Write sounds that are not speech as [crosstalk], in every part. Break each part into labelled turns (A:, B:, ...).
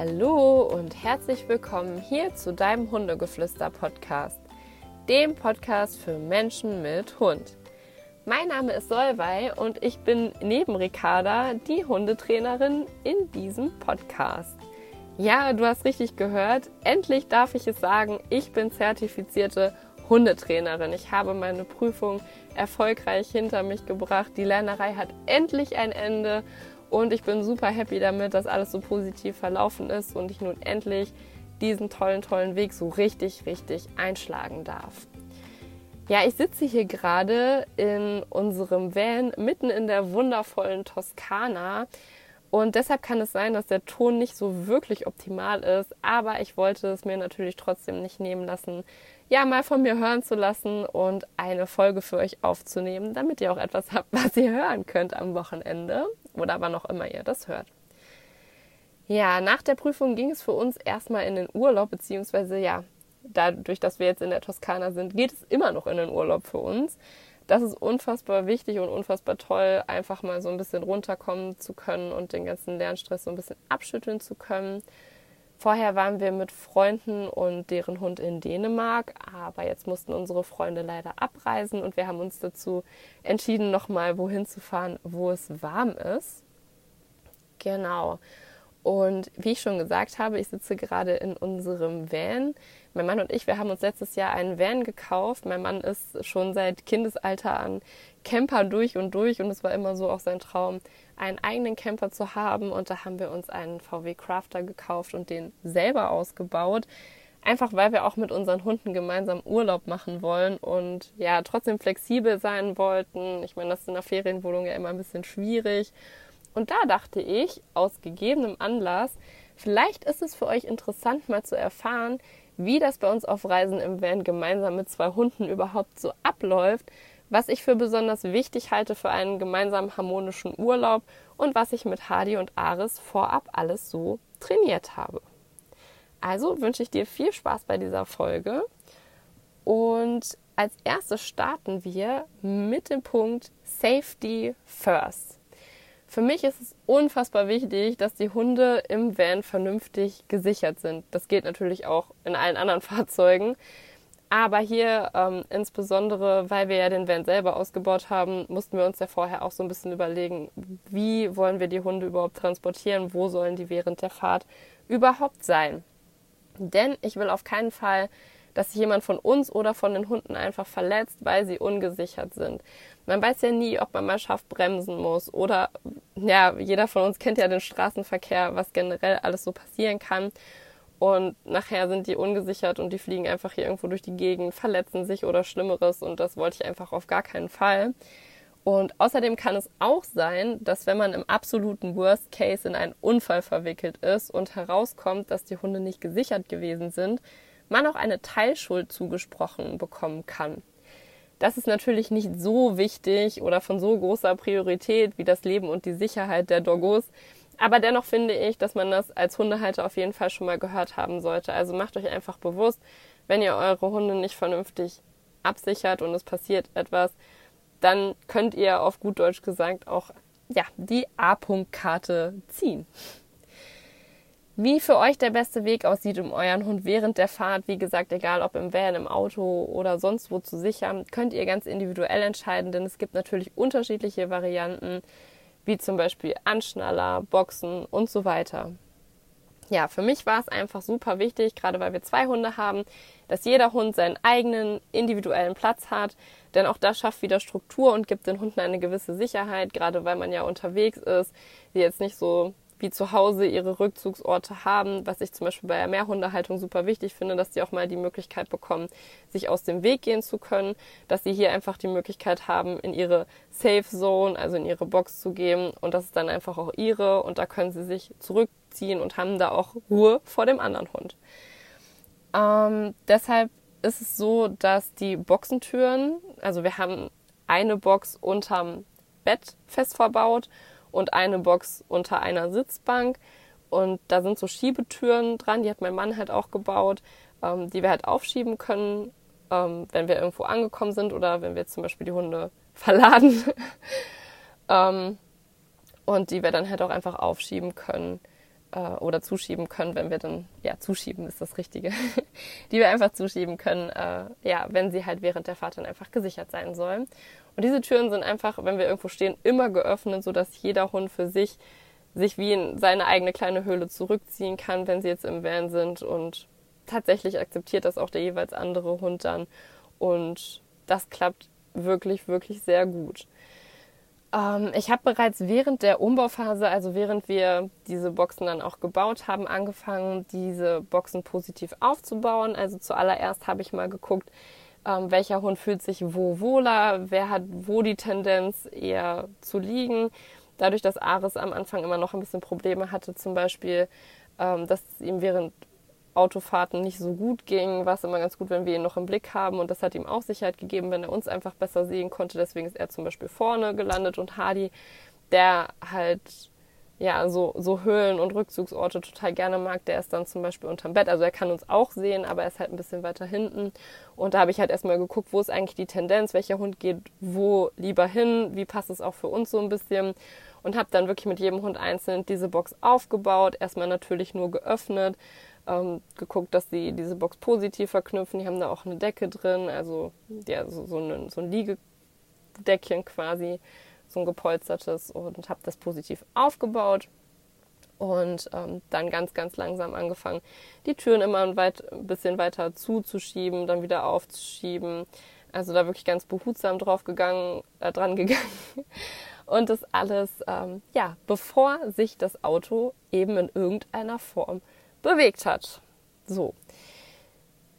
A: Hallo und herzlich willkommen hier zu deinem Hundegeflüster-Podcast, dem Podcast für Menschen mit Hund. Mein Name ist Solvay und ich bin neben Ricarda die Hundetrainerin in diesem Podcast. Ja, du hast richtig gehört. Endlich darf ich es sagen, ich bin zertifizierte Hundetrainerin. Ich habe meine Prüfung erfolgreich hinter mich gebracht. Die Lernerei hat endlich ein Ende und ich bin super happy damit, dass alles so positiv verlaufen ist und ich nun endlich diesen tollen, tollen Weg so richtig, richtig einschlagen darf. Ja, ich sitze hier gerade in unserem Van mitten in der wundervollen Toskana und deshalb kann es sein, dass der Ton nicht so wirklich optimal ist, aber ich wollte es mir natürlich trotzdem nicht nehmen lassen, ja, mal von mir hören zu lassen und eine Folge für euch aufzunehmen, damit ihr auch etwas [laughs] habt, was ihr hören könnt am Wochenende oder wann auch immer ihr das hört. Ja, nach der Prüfung ging es für uns erstmal in den Urlaub, beziehungsweise ja, dadurch, dass wir jetzt in der Toskana sind, geht es immer noch in den Urlaub für uns. Das ist unfassbar wichtig und unfassbar toll, einfach mal so ein bisschen runterkommen zu können und den ganzen Lernstress so ein bisschen abschütteln zu können. Vorher waren wir mit Freunden und deren Hund in Dänemark, aber jetzt mussten unsere Freunde leider abreisen und wir haben uns dazu entschieden, nochmal wohin zu fahren, wo es warm ist. Genau. Und wie ich schon gesagt habe, ich sitze gerade in unserem Van. Mein Mann und ich, wir haben uns letztes Jahr einen Van gekauft. Mein Mann ist schon seit Kindesalter an Camper durch und durch und es war immer so auch sein Traum, einen eigenen Camper zu haben. Und da haben wir uns einen VW Crafter gekauft und den selber ausgebaut. Einfach weil wir auch mit unseren Hunden gemeinsam Urlaub machen wollen und ja, trotzdem flexibel sein wollten. Ich meine, das ist in der Ferienwohnung ja immer ein bisschen schwierig. Und da dachte ich, aus gegebenem Anlass, vielleicht ist es für euch interessant, mal zu erfahren, wie das bei uns auf Reisen im Van gemeinsam mit zwei Hunden überhaupt so abläuft, was ich für besonders wichtig halte für einen gemeinsamen harmonischen Urlaub und was ich mit Hardy und Aris vorab alles so trainiert habe. Also wünsche ich dir viel Spaß bei dieser Folge und als erstes starten wir mit dem Punkt Safety First. Für mich ist es unfassbar wichtig, dass die Hunde im Van vernünftig gesichert sind. Das geht natürlich auch in allen anderen [laughs] Fahrzeugen. Aber hier ähm, insbesondere, weil wir ja den Van selber ausgebaut haben, mussten wir uns ja vorher auch so ein bisschen überlegen, wie wollen wir die Hunde überhaupt transportieren, wo sollen die während der Fahrt überhaupt sein. Denn ich will auf keinen Fall, dass sich jemand von uns oder von den Hunden einfach verletzt, weil sie ungesichert sind. Man weiß ja nie, ob man mal scharf bremsen muss oder ja, jeder von uns kennt ja den Straßenverkehr, was generell alles so passieren kann. Und nachher sind die ungesichert und die fliegen einfach hier irgendwo durch die Gegend, verletzen sich oder Schlimmeres. Und das wollte ich einfach auf gar keinen Fall. Und außerdem kann es auch sein, dass wenn man im absoluten Worst Case in einen Unfall verwickelt ist und herauskommt, dass die Hunde nicht gesichert gewesen sind, man auch eine Teilschuld zugesprochen bekommen kann. Das ist natürlich nicht so wichtig oder von so großer Priorität wie das Leben und die Sicherheit der Doggos, aber dennoch finde ich, dass man das als Hundehalter auf jeden Fall schon mal gehört haben sollte. Also macht euch einfach bewusst, wenn ihr eure Hunde nicht vernünftig absichert und es passiert etwas, dann könnt ihr auf gut Deutsch gesagt auch ja, die A-Punkt-Karte ziehen. Wie für euch der beste Weg aussieht, um euren Hund während der Fahrt, wie gesagt, egal ob im Van, im Auto oder sonst wo zu sichern, könnt ihr ganz individuell entscheiden, denn es gibt natürlich unterschiedliche Varianten wie zum Beispiel Anschnaller, Boxen und so weiter. Ja, für mich war es einfach super wichtig, gerade weil wir zwei Hunde haben, dass jeder Hund seinen eigenen individuellen Platz hat, denn auch das schafft wieder Struktur und gibt den Hunden eine gewisse Sicherheit, gerade weil man ja unterwegs ist, die jetzt nicht so wie zu Hause ihre Rückzugsorte haben, was ich zum Beispiel bei der Mehrhundehaltung super wichtig finde, dass sie auch mal die Möglichkeit bekommen, sich aus dem Weg gehen zu können, dass sie hier einfach die Möglichkeit haben, in ihre Safe Zone, also in ihre Box zu gehen und das ist dann einfach auch ihre und da können sie sich zurückziehen und haben da auch Ruhe vor dem anderen Hund. Ähm, deshalb ist es so, dass die Boxentüren, also wir haben eine Box unterm Bett fest verbaut und eine Box unter einer Sitzbank. Und da sind so Schiebetüren dran, die hat mein Mann halt auch gebaut, ähm, die wir halt aufschieben können, ähm, wenn wir irgendwo angekommen sind oder wenn wir zum Beispiel die Hunde [laughs] verladen. ähm, und die wir dann halt auch einfach aufschieben können. äh, oder zuschieben können, wenn wir dann, ja, zuschieben ist das Richtige, [laughs] die wir einfach zuschieben können, äh, ja, wenn sie halt während der Fahrt dann einfach gesichert sein sollen. Und diese Türen sind einfach, wenn wir irgendwo stehen, immer geöffnet, sodass jeder Hund für sich sich wie in seine eigene kleine Höhle zurückziehen kann, wenn sie jetzt im Van sind und tatsächlich akzeptiert das auch der jeweils andere Hund dann und das klappt wirklich, wirklich sehr gut. Ähm, ich habe bereits während der Umbauphase, also während wir diese Boxen dann auch gebaut haben, angefangen, diese Boxen positiv aufzubauen. Also zuallererst habe ich mal geguckt, ähm, welcher Hund fühlt sich wo wohler, wer hat wo die Tendenz eher zu liegen. Dadurch, dass Ares am Anfang immer noch ein bisschen Probleme hatte, zum Beispiel, ähm, dass ihm während Autofahrten nicht so gut ging, war es immer ganz gut, wenn wir ihn noch im Blick haben. Und das hat ihm auch Sicherheit gegeben, wenn er uns einfach besser sehen konnte. Deswegen ist er zum Beispiel vorne gelandet und Hardy, der halt ja so, so Höhlen und Rückzugsorte total gerne mag, der ist dann zum Beispiel unterm Bett. Also er kann uns auch sehen, aber er ist halt ein bisschen weiter hinten. Und da habe ich halt erstmal geguckt, wo ist eigentlich die Tendenz, welcher Hund geht wo lieber hin, wie passt es auch für uns so ein bisschen. Und habe dann wirklich mit jedem Hund einzeln diese Box aufgebaut, erstmal natürlich nur geöffnet, ähm, geguckt, dass sie diese Box positiv verknüpfen. Die haben da auch eine Decke drin, also ja, so, so, eine, so ein Liegedeckchen quasi, so ein gepolstertes und habe das positiv aufgebaut und ähm, dann ganz, ganz langsam angefangen, die Türen immer ein, weit, ein bisschen weiter zuzuschieben, dann wieder aufzuschieben. Also da wirklich ganz behutsam drauf gegangen, äh, dran gegangen. [laughs] Und das alles, ähm, ja, bevor sich das Auto eben in irgendeiner Form bewegt hat. So.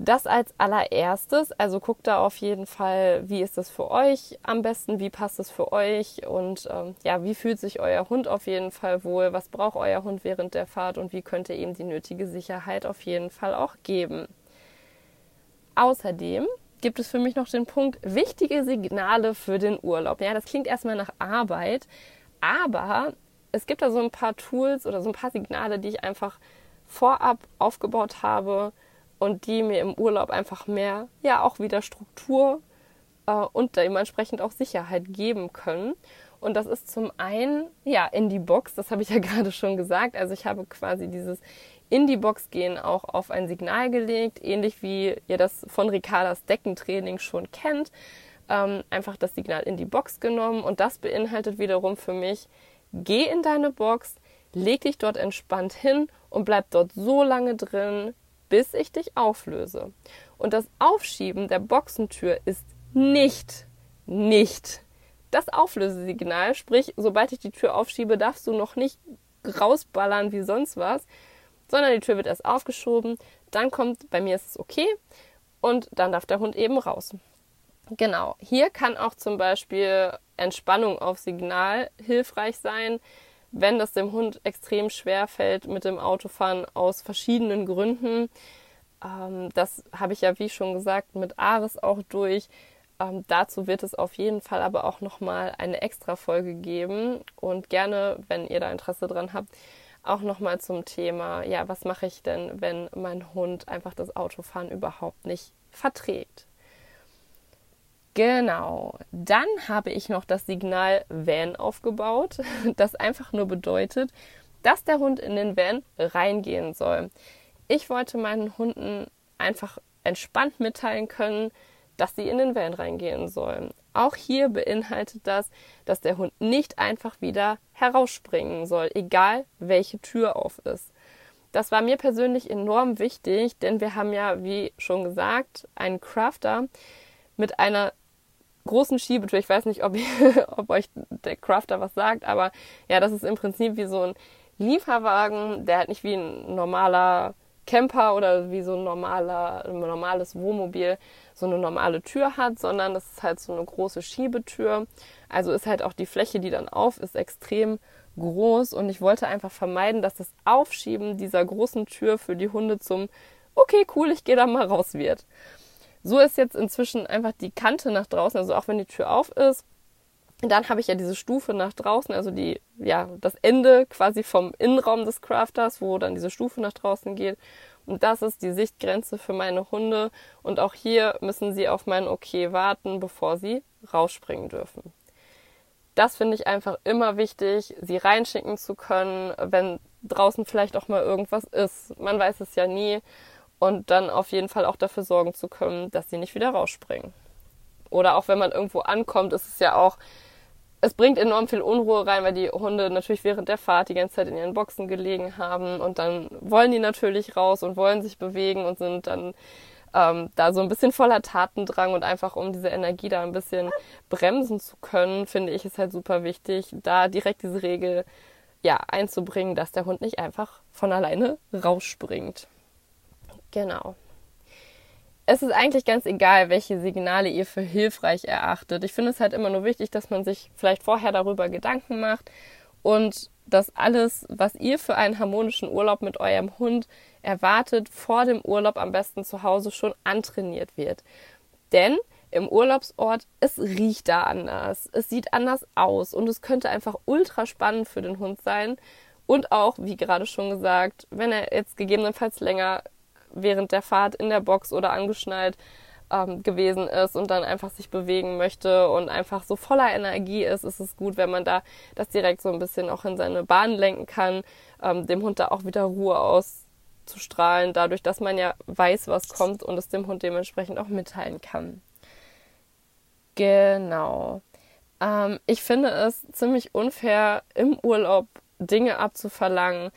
A: Das als allererstes, also guckt da auf jeden Fall, wie ist das für euch am besten, wie passt es für euch? Und ähm, ja, wie fühlt sich euer Hund auf jeden Fall wohl, was braucht euer Hund während der Fahrt? Und wie könnt ihr ihm die nötige Sicherheit auf jeden Fall auch geben. Außerdem gibt es für mich noch den Punkt wichtige Signale für den Urlaub. Ja, das klingt erstmal nach Arbeit, aber es gibt da so ein paar Tools oder so ein paar Signale, die ich einfach vorab aufgebaut habe und die mir im Urlaub einfach mehr, ja, auch wieder Struktur äh, und dementsprechend auch Sicherheit geben können. Und das ist zum einen, ja, in die Box, das habe ich ja [laughs] gerade schon gesagt. Also ich habe quasi dieses in die Box gehen auch auf ein Signal gelegt, ähnlich wie ihr das von Ricardas Deckentraining schon kennt. Ähm, einfach das Signal in die Box genommen und das beinhaltet wiederum für mich, geh in deine Box, leg dich dort entspannt hin und bleib dort so lange drin, bis ich dich auflöse. Und das Aufschieben der Boxentür ist nicht, nicht das Auflösesignal. Sprich, sobald ich die Tür aufschiebe, darfst du noch nicht rausballern wie sonst was, sondern die Tür wird erst aufgeschoben, dann kommt, bei mir ist es okay und dann darf der Hund eben raus. Genau, hier kann auch zum Beispiel Entspannung auf Signal hilfreich sein wenn das dem Hund extrem schwer fällt mit dem Autofahren aus verschiedenen Gründen. Ähm, das habe ich ja, wie schon gesagt, mit Ares auch durch. Ähm, dazu wird es auf jeden Fall aber auch nochmal eine extra Folge geben und gerne, wenn ihr da Interesse dran habt, auch nochmal zum Thema, ja, was mache ich denn, wenn mein Hund einfach das Autofahren überhaupt nicht verträgt. Genau. Dann habe ich noch das Signal Van aufgebaut, [laughs] das einfach nur bedeutet, dass der Hund in den Van reingehen soll. Ich wollte meinen Hunden einfach entspannt mitteilen können, dass sie in den Van reingehen sollen. Auch hier beinhaltet das, dass der Hund nicht einfach wieder herausspringen soll, egal welche Tür auf ist. Das war mir persönlich enorm wichtig, denn wir haben ja, wie schon gesagt, einen Crafter mit einer großen Schiebetür. Ich weiß nicht, ob, [laughs] ob euch der Crafter was sagt, aber ja, das ist im Prinzip wie so ein Lieferwagen, der halt nicht wie ein normaler Camper oder wie so ein normaler, ein normales Wohnmobil so eine normale Tür hat, sondern das ist halt so eine große Schiebetür. Also ist halt auch die Fläche, die dann auf ist, extrem groß und ich wollte einfach vermeiden, dass das Aufschieben dieser großen Tür für die Hunde zum okay, cool, ich gehe da mal raus wird. So ist jetzt inzwischen einfach die Kante nach draußen, also auch wenn die Tür auf ist. Dann habe ich ja diese Stufe nach draußen, also die, ja, das Ende quasi vom Innenraum des Crafters, wo dann diese Stufe nach draußen geht. Und das ist die Sichtgrenze für meine Hunde. Und auch hier müssen sie auf mein Okay warten, bevor sie rausspringen dürfen. Das finde ich einfach immer wichtig, sie reinschicken zu können, wenn draußen vielleicht auch mal irgendwas ist. Man weiß es ja nie. Und dann auf jeden Fall auch dafür sorgen zu können, dass sie nicht wieder rausspringen. Oder auch wenn man irgendwo ankommt, ist es ja auch, es bringt enorm viel Unruhe rein, weil die Hunde natürlich während der Fahrt die ganze Zeit in ihren Boxen gelegen haben und dann wollen die natürlich raus und wollen sich bewegen und sind dann ähm, da so ein bisschen voller Tatendrang und einfach um diese Energie da ein bisschen bremsen zu können, finde ich es halt super wichtig, da direkt diese Regel ja einzubringen, dass der Hund nicht einfach von alleine rausspringt. Genau. Es ist eigentlich ganz egal, welche Signale ihr für hilfreich erachtet. Ich finde es halt immer nur wichtig, dass man sich vielleicht vorher darüber Gedanken macht und dass alles, was ihr für einen harmonischen Urlaub mit eurem Hund erwartet, vor dem Urlaub am besten zu Hause schon antrainiert wird. Denn im Urlaubsort, es riecht da anders, es sieht anders aus und es könnte einfach ultra spannend für den Hund sein. Und auch, wie gerade schon gesagt, wenn er jetzt gegebenenfalls länger während der Fahrt in der Box oder angeschnallt ähm, gewesen ist und dann einfach sich bewegen möchte und einfach so voller Energie ist, ist es gut, wenn man da das direkt so ein bisschen auch in seine Bahn lenken kann, ähm, dem Hund da auch wieder Ruhe auszustrahlen, dadurch, dass man ja weiß, was kommt und es dem Hund dementsprechend auch mitteilen kann. Genau. Ähm, ich finde es ziemlich unfair, im Urlaub Dinge abzuverlangen,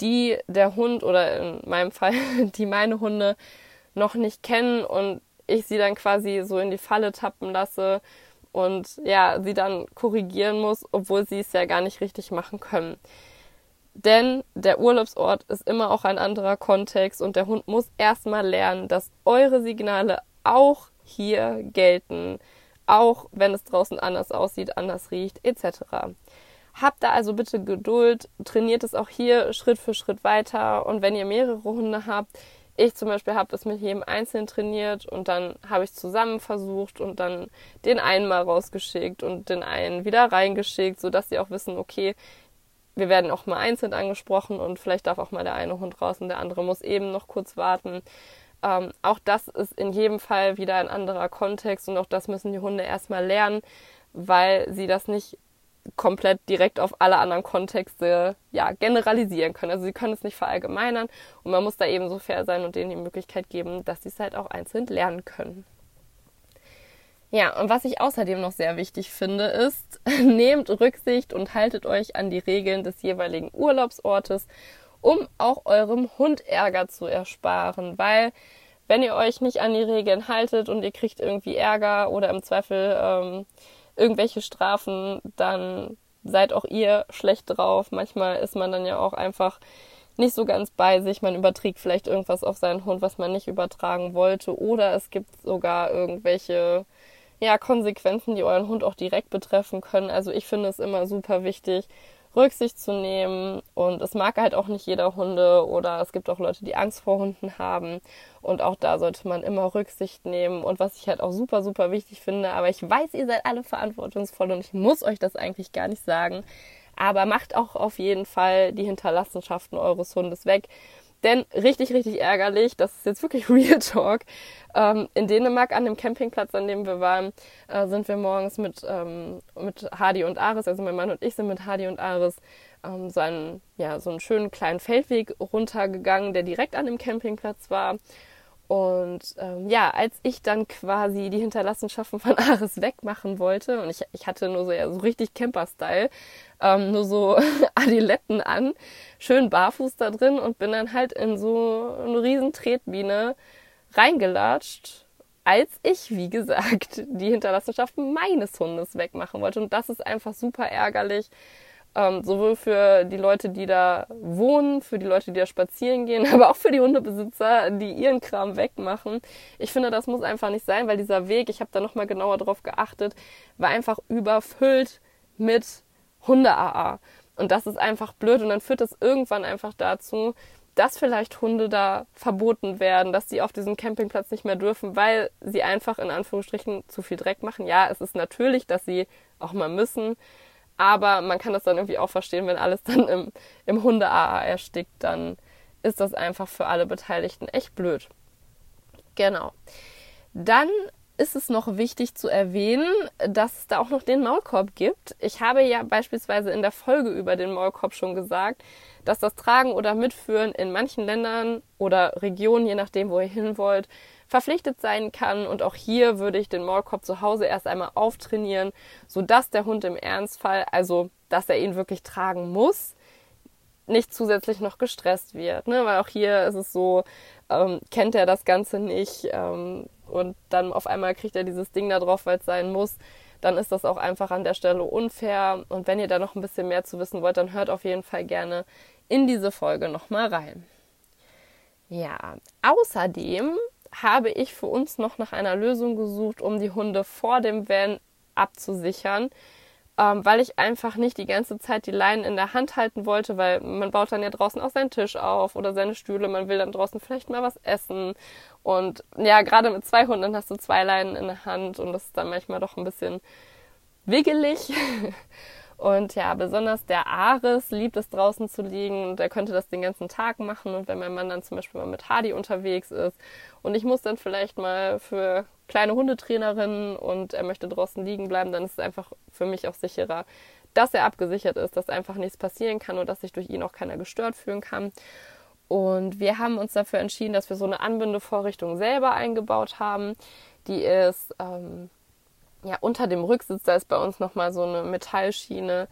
A: die der Hund oder in meinem Fall, [laughs] die meine Hunde noch nicht kennen und ich sie dann quasi so in die Falle tappen lasse und ja, sie dann korrigieren muss, obwohl sie es ja gar nicht richtig machen können. Denn der Urlaubsort ist immer auch ein anderer Kontext und der Hund muss erstmal lernen, dass eure Signale auch hier gelten, auch wenn es draußen anders aussieht, anders riecht, etc. Habt da also bitte Geduld, trainiert es auch hier Schritt für Schritt weiter und wenn ihr mehrere Hunde habt, ich zum Beispiel habe es mit jedem einzeln trainiert und dann habe ich zusammen versucht und dann den einen mal rausgeschickt und den einen wieder reingeschickt, sodass sie auch wissen, okay, wir werden auch mal einzeln angesprochen und vielleicht darf auch mal der eine Hund raus und der andere muss eben noch kurz warten. Ähm, auch das ist in jedem Fall wieder ein anderer Kontext und auch das müssen die Hunde erstmal lernen, weil sie das nicht komplett direkt auf alle anderen Kontexte ja, generalisieren können. Also sie können es nicht verallgemeinern und man muss da eben so fair sein und denen die Möglichkeit geben, dass sie es halt auch einzeln lernen können. Ja, und was ich außerdem noch sehr wichtig finde, ist, [laughs] nehmt Rücksicht und haltet euch an die Regeln des jeweiligen Urlaubsortes, um auch eurem Hund Ärger zu ersparen, weil wenn ihr euch nicht an die Regeln haltet und ihr kriegt irgendwie Ärger oder im Zweifel ähm, irgendwelche Strafen, dann seid auch ihr schlecht drauf. Manchmal ist man dann ja auch einfach nicht so ganz bei sich. Man überträgt vielleicht irgendwas auf seinen Hund, was man nicht übertragen wollte. Oder es gibt sogar irgendwelche ja, Konsequenzen, die euren Hund auch direkt betreffen können. Also ich finde es immer super wichtig, Rücksicht zu nehmen. Und es mag halt auch nicht jeder Hunde oder es gibt auch Leute, die Angst vor Hunden haben. Und auch da sollte man immer Rücksicht nehmen. Und was ich halt auch super, super wichtig finde, aber ich weiß, ihr seid alle verantwortungsvoll und ich muss euch das eigentlich gar nicht sagen. Aber macht auch auf jeden Fall die Hinterlassenschaften eures Hundes weg. Denn richtig, richtig ärgerlich, das ist jetzt wirklich [laughs] Real Talk. Ähm, in Dänemark an dem Campingplatz, an dem wir waren, äh, sind wir morgens mit, ähm, mit Hadi und Aris, also mein Mann und ich sind mit Hadi und Aris ähm, so, einen, ja, so einen schönen kleinen Feldweg runtergegangen, der direkt an dem Campingplatz war. Und ähm, ja, als ich dann quasi die Hinterlassenschaften von [laughs] Ares wegmachen wollte, und ich, ich hatte nur so, ja, so richtig Camper-Style, ähm, nur so [laughs] Adiletten an, schön barfuß da drin und bin dann halt in so eine riesen Tretbiene reingelatscht, als ich, wie gesagt, [laughs] die Hinterlassenschaften meines Hundes wegmachen wollte. Und das ist einfach super ärgerlich, ähm, sowohl für die Leute, die da wohnen, für die Leute, die da spazieren gehen, [laughs] aber auch für die Hundebesitzer, die ihren Kram wegmachen. Ich finde, das muss einfach nicht sein, weil dieser Weg, ich habe da nochmal genauer drauf geachtet, war einfach überfüllt mit Hunde-AA. Und das ist einfach blöd und dann führt das irgendwann einfach dazu, dass vielleicht Hunde da verboten werden, dass sie auf diesem Campingplatz nicht mehr dürfen, weil sie einfach in Anführungsstrichen zu viel Dreck machen. Ja, es ist natürlich, dass sie auch mal müssen, aber man kann das dann irgendwie auch verstehen, wenn alles dann im, im Hunde-AA erstickt, dann ist das einfach für alle Beteiligten echt blöd. Genau. Dann ist es noch wichtig zu erwähnen, dass es da auch noch den Maulkorb gibt. Ich habe ja beispielsweise in der Folge über den Maulkorb schon gesagt, dass das Tragen oder Mitführen in manchen Ländern oder Regionen, je nachdem, wo ihr hin wollt, verpflichtet sein kann. Und auch hier würde ich den Maulkorb zu Hause erst einmal auftrainieren, sodass der Hund im Ernstfall, also dass er ihn wirklich tragen muss, nicht zusätzlich noch gestresst wird. Ne? Weil auch hier ist es so, ähm, kennt er das Ganze nicht ähm, und dann auf einmal kriegt er dieses Ding da drauf, weil es sein muss. Dann ist das auch einfach an der Stelle unfair. Und wenn ihr da noch ein bisschen mehr zu wissen wollt, dann hört auf jeden Fall gerne in diese Folge nochmal rein. Ja, außerdem habe ich für uns noch nach einer Lösung gesucht, um die Hunde vor dem Van abzusichern ähm, weil ich einfach nicht die ganze Zeit die Leinen in der Hand halten wollte, weil man baut dann ja draußen auch seinen Tisch auf oder seine Stühle, man will dann draußen vielleicht mal was essen. Und ja, gerade mit zwei Hunden hast du zwei Leinen in der Hand und das ist dann manchmal doch ein bisschen wiggelig. [laughs] Und ja, besonders der Ares liebt es draußen zu liegen und er könnte das den ganzen Tag machen. Und wenn mein Mann dann zum Beispiel mal mit Hardy unterwegs ist und ich muss dann vielleicht mal für kleine Hundetrainerin und er möchte draußen liegen bleiben, dann ist es einfach für mich auch sicherer, dass er abgesichert ist, dass einfach nichts passieren kann und dass sich durch ihn auch keiner gestört fühlen kann. Und wir haben uns dafür entschieden, dass wir so eine Anbindevorrichtung selber eingebaut haben. Die ist ähm, ja, unter dem Rücksitz, da ist bei uns nochmal so eine Metallschiene.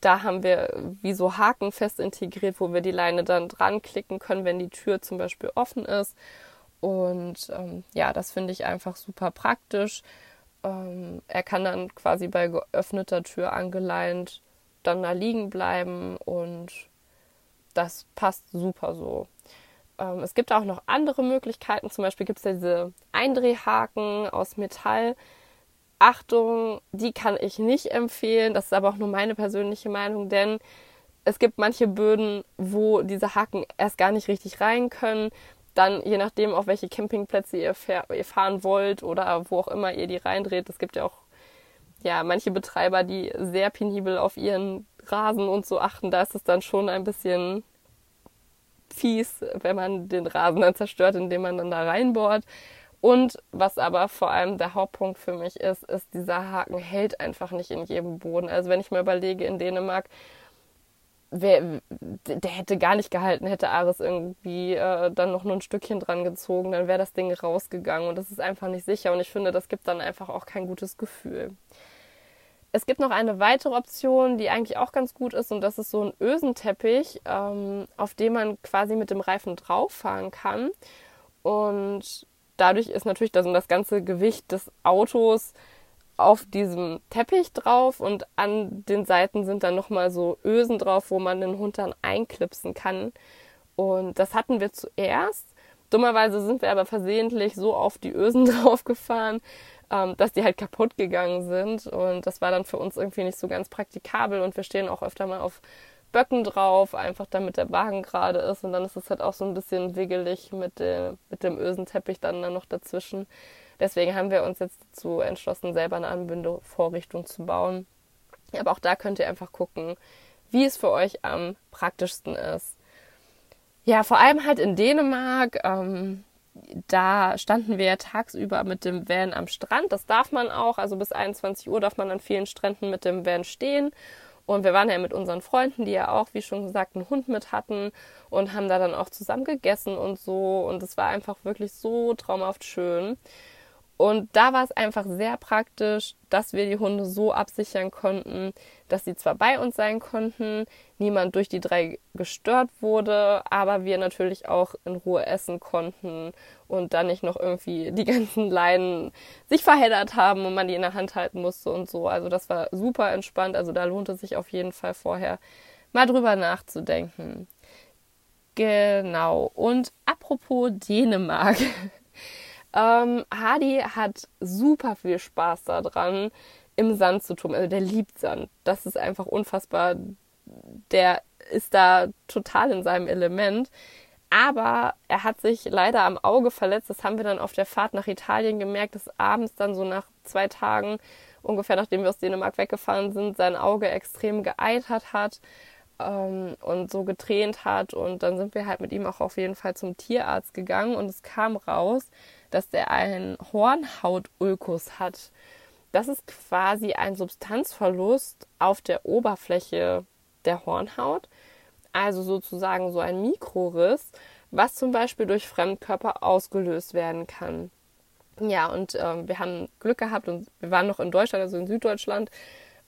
A: Da haben wir wie so Haken fest integriert, wo wir die Leine dann dran klicken können, wenn die Tür zum Beispiel offen ist. Und ähm, ja, das finde ich einfach super praktisch. Ähm, er kann dann quasi bei geöffneter Tür angeleint dann da liegen bleiben und das passt super so. Ähm, es gibt auch noch andere Möglichkeiten. Zum Beispiel gibt es ja diese Eindrehhaken aus Metall Achtung, die kann ich nicht empfehlen. Das ist aber auch nur meine persönliche Meinung, denn es gibt manche Böden, wo diese Haken erst gar nicht richtig rein können. Dann, je nachdem, auf welche Campingplätze ihr, ihr fahren wollt oder wo auch immer ihr die reindreht. Es gibt ja auch ja, manche Betreiber, die sehr penibel auf ihren Rasen und so achten. Da ist es dann schon ein bisschen fies, wenn man den Rasen dann zerstört, indem man dann da reinbohrt. Und was aber vor allem der Hauptpunkt für mich ist, ist, dieser Haken hält einfach nicht in jedem Boden. Also wenn ich mir überlege, in Dänemark, wer, der hätte gar nicht gehalten, hätte Ares irgendwie äh, dann noch nur ein Stückchen dran gezogen, dann wäre das Ding rausgegangen und das ist einfach nicht sicher und ich finde, das gibt dann einfach auch kein gutes Gefühl. Es gibt noch eine weitere Option, die eigentlich auch ganz gut ist und das ist so ein Ösenteppich, ähm, auf dem man quasi mit dem Reifen drauf fahren kann und dadurch ist natürlich das, das ganze Gewicht des Autos auf diesem Teppich drauf und an den Seiten sind dann nochmal so Ösen drauf, wo man den Hund dann einklipsen kann. Und das hatten wir zuerst. Dummerweise sind wir aber versehentlich so auf die Ösen [laughs] draufgefahren, ähm, dass die halt kaputt gegangen sind. Und das war dann für uns irgendwie nicht so ganz praktikabel. Und wir stehen auch öfter mal auf Böcken drauf, einfach damit der Wagen gerade ist. Und dann ist es halt auch so ein bisschen wiggelig mit, dem, mit dem Ösenteppich dann, dann noch dazwischen. Deswegen haben wir uns jetzt dazu entschlossen, selber eine Anbindevorrichtung zu bauen. Aber auch da könnt ihr einfach gucken, wie es für euch am praktischsten ist. Ja, vor allem halt in Dänemark. Ähm, da standen wir ja tagsüber mit dem Van am Strand. Das darf man auch. Also bis 21 Uhr darf man an vielen Stränden mit dem Van stehen. Und wir waren ja mit unseren Freunden, die ja auch, wie schon gesagt, einen Hund mit hatten und haben da dann auch zusammen gegessen und so. Und es war einfach wirklich so traumhaft schön. Und da war es einfach sehr praktisch, dass wir die Hunde so absichern konnten, dass sie zwar bei uns sein konnten, niemand durch die drei gestört wurde, aber wir natürlich auch in Ruhe essen konnten und dann nicht noch irgendwie die [laughs] ganzen Leinen sich verheddert haben und man die in der Hand halten musste und so. Also das war super entspannt. Also da lohnt es sich auf jeden Fall vorher mal drüber nachzudenken. Genau. Und apropos Dänemark. [laughs] Ähm, Hardy hat super viel Spaß daran, im Sand zu tun. Also der liebt Sand. Das ist einfach unfassbar. Der ist da total in seinem Element. Aber er hat sich leider am Auge verletzt. Das haben wir dann auf der Fahrt nach Italien gemerkt, dass abends dann so nach zwei Tagen, ungefähr nachdem wir aus Dänemark weggefahren sind, sein Auge extrem geeitert hat ähm, und so getränt hat. Und dann sind wir halt mit ihm auch auf jeden Fall zum Tierarzt gegangen und es kam raus, dass der einen Hornhautulkus hat. Das ist quasi ein Substanzverlust auf der Oberfläche der Hornhaut, also sozusagen so ein Mikroriss, was zum Beispiel durch Fremdkörper ausgelöst werden kann. Ja, und äh, wir haben Glück gehabt und wir waren noch in Deutschland, also in Süddeutschland,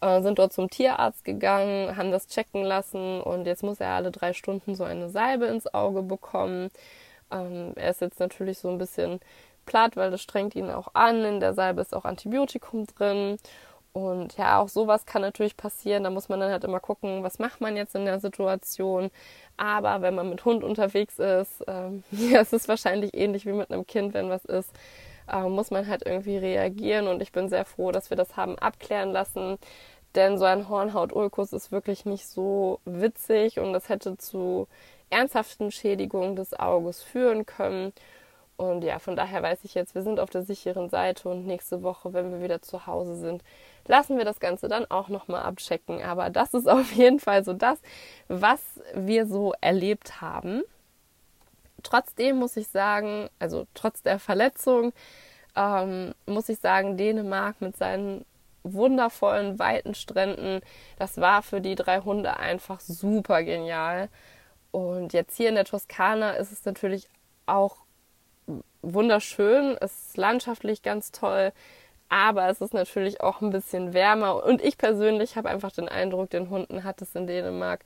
A: äh, sind dort zum Tierarzt gegangen, haben das checken lassen und jetzt muss er alle drei Stunden so eine Salbe ins Auge bekommen. Ähm, er ist jetzt natürlich so ein bisschen platt, weil das strengt ihn auch an. In der Salbe ist auch Antibiotikum drin. Und ja, auch sowas kann natürlich passieren. Da muss man dann halt immer gucken, was macht man jetzt in der Situation. Aber wenn man mit Hund unterwegs ist, ähm, [laughs] ja, es ist wahrscheinlich ähnlich wie mit einem Kind, wenn was ist, äh, muss man halt irgendwie reagieren. Und ich bin sehr froh, dass wir das haben abklären lassen. Denn so ein Hornhautulkus ist wirklich nicht so witzig und das hätte zu ernsthaften Schädigungen des Auges führen können. Und ja, von daher weiß ich jetzt, wir sind auf der sicheren Seite und nächste Woche, wenn wir wieder zu Hause sind, lassen wir das Ganze dann auch nochmal abchecken. Aber das ist [laughs] auf jeden Fall so das, was wir so erlebt haben. Trotzdem muss ich sagen, also trotz der Verletzung, ähm, muss ich sagen, Dänemark mit seinen wundervollen, weiten Stränden, das war für die drei Hunde einfach super genial. Und jetzt hier in der Toskana ist es natürlich auch wunderschön, es ist landschaftlich ganz toll, aber es ist natürlich auch ein bisschen wärmer. Und ich persönlich habe einfach den Eindruck, den Hunden hat es in Dänemark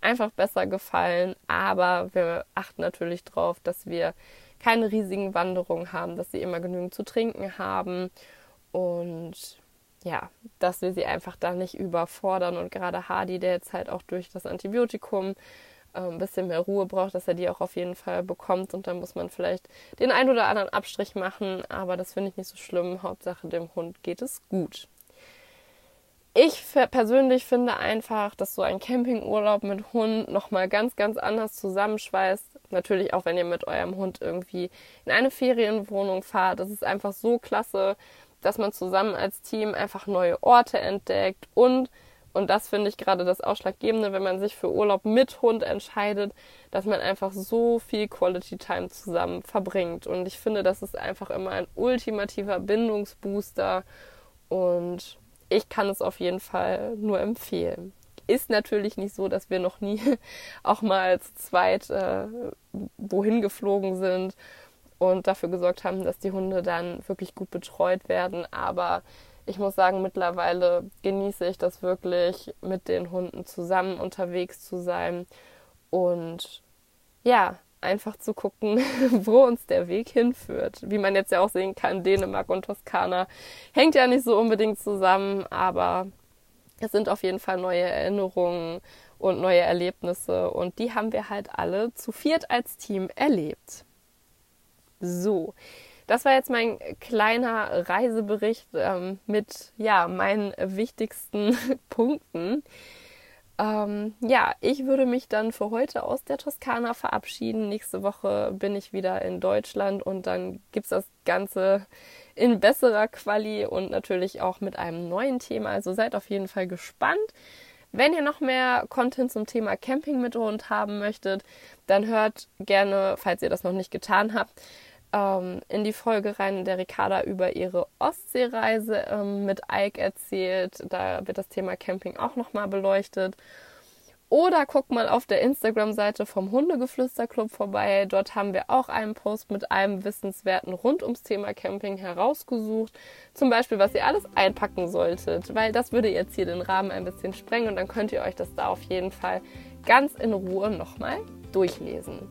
A: einfach besser gefallen. Aber wir achten natürlich darauf, dass wir keine riesigen Wanderungen haben, dass sie immer genügend zu trinken haben und ja, dass wir sie einfach da nicht überfordern. Und gerade Hardy, der jetzt halt auch durch das Antibiotikum äh, ein bisschen mehr Ruhe braucht, dass er die auch auf jeden Fall bekommt. Und dann muss man vielleicht den ein oder anderen Abstrich machen, aber das finde ich nicht so schlimm. Hauptsache dem Hund geht es gut. Ich persönlich finde einfach, dass so ein Campingurlaub mit Hund nochmal ganz, ganz anders zusammenschweißt. Natürlich auch, wenn ihr mit eurem Hund irgendwie in eine Ferienwohnung fahrt. Das ist einfach so klasse, dass man zusammen als Team einfach neue Orte entdeckt und und das finde ich gerade das Ausschlaggebende, wenn man sich für Urlaub mit Hund entscheidet, dass man einfach so viel Quality Time zusammen verbringt. Und ich finde, das ist einfach immer ein ultimativer Bindungsbooster. Und ich kann es auf jeden Fall nur empfehlen. Ist natürlich nicht so, dass wir noch nie [laughs] auch mal zu zweit äh, wohin geflogen sind und dafür gesorgt haben, dass die Hunde dann wirklich gut betreut werden. Aber ich muss sagen, mittlerweile genieße ich das wirklich, mit den Hunden zusammen unterwegs zu sein und ja, einfach zu gucken, [laughs] wo uns der Weg hinführt. Wie man jetzt ja auch sehen kann, Dänemark und Toskana hängt ja nicht so unbedingt zusammen, aber es sind auf jeden Fall neue Erinnerungen und neue Erlebnisse und die haben wir halt alle zu viert als Team erlebt. So, das war jetzt mein kleiner Reisebericht ähm, mit ja, meinen wichtigsten [laughs] Punkten. Ähm, ja, ich würde mich dann für heute aus der Toskana verabschieden. Nächste Woche bin ich wieder in Deutschland und dann gibt es das Ganze in besserer Quali und natürlich auch mit einem neuen Thema. Also seid auf jeden Fall gespannt. Wenn ihr noch mehr Content zum Thema Camping mit Hund haben möchtet, dann hört gerne, falls ihr das noch nicht getan habt, ähm, in die Folge rein, in der Ricarda über ihre Ostseereise ähm, mit Ike erzählt. Da wird das Thema Camping auch nochmal beleuchtet. Oder guck mal auf der Instagram-Seite vom Hundegeflüsterclub vorbei. Dort haben wir auch einen Post mit einem Wissenswerten rund ums Thema Camping herausgesucht. Zum Beispiel, was ihr alles einpacken solltet, weil das würde jetzt hier den Rahmen ein bisschen sprengen und dann könnt ihr euch das da auf jeden Fall ganz in Ruhe nochmal durchlesen.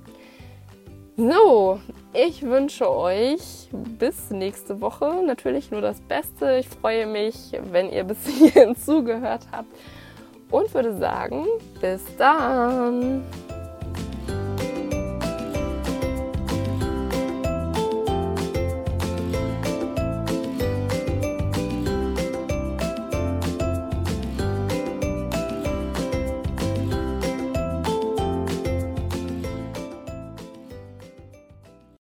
A: So, ich wünsche euch bis nächste Woche natürlich nur das Beste. Ich freue mich, wenn ihr bis [laughs] hierhin zugehört habt und würde sagen, bis dann.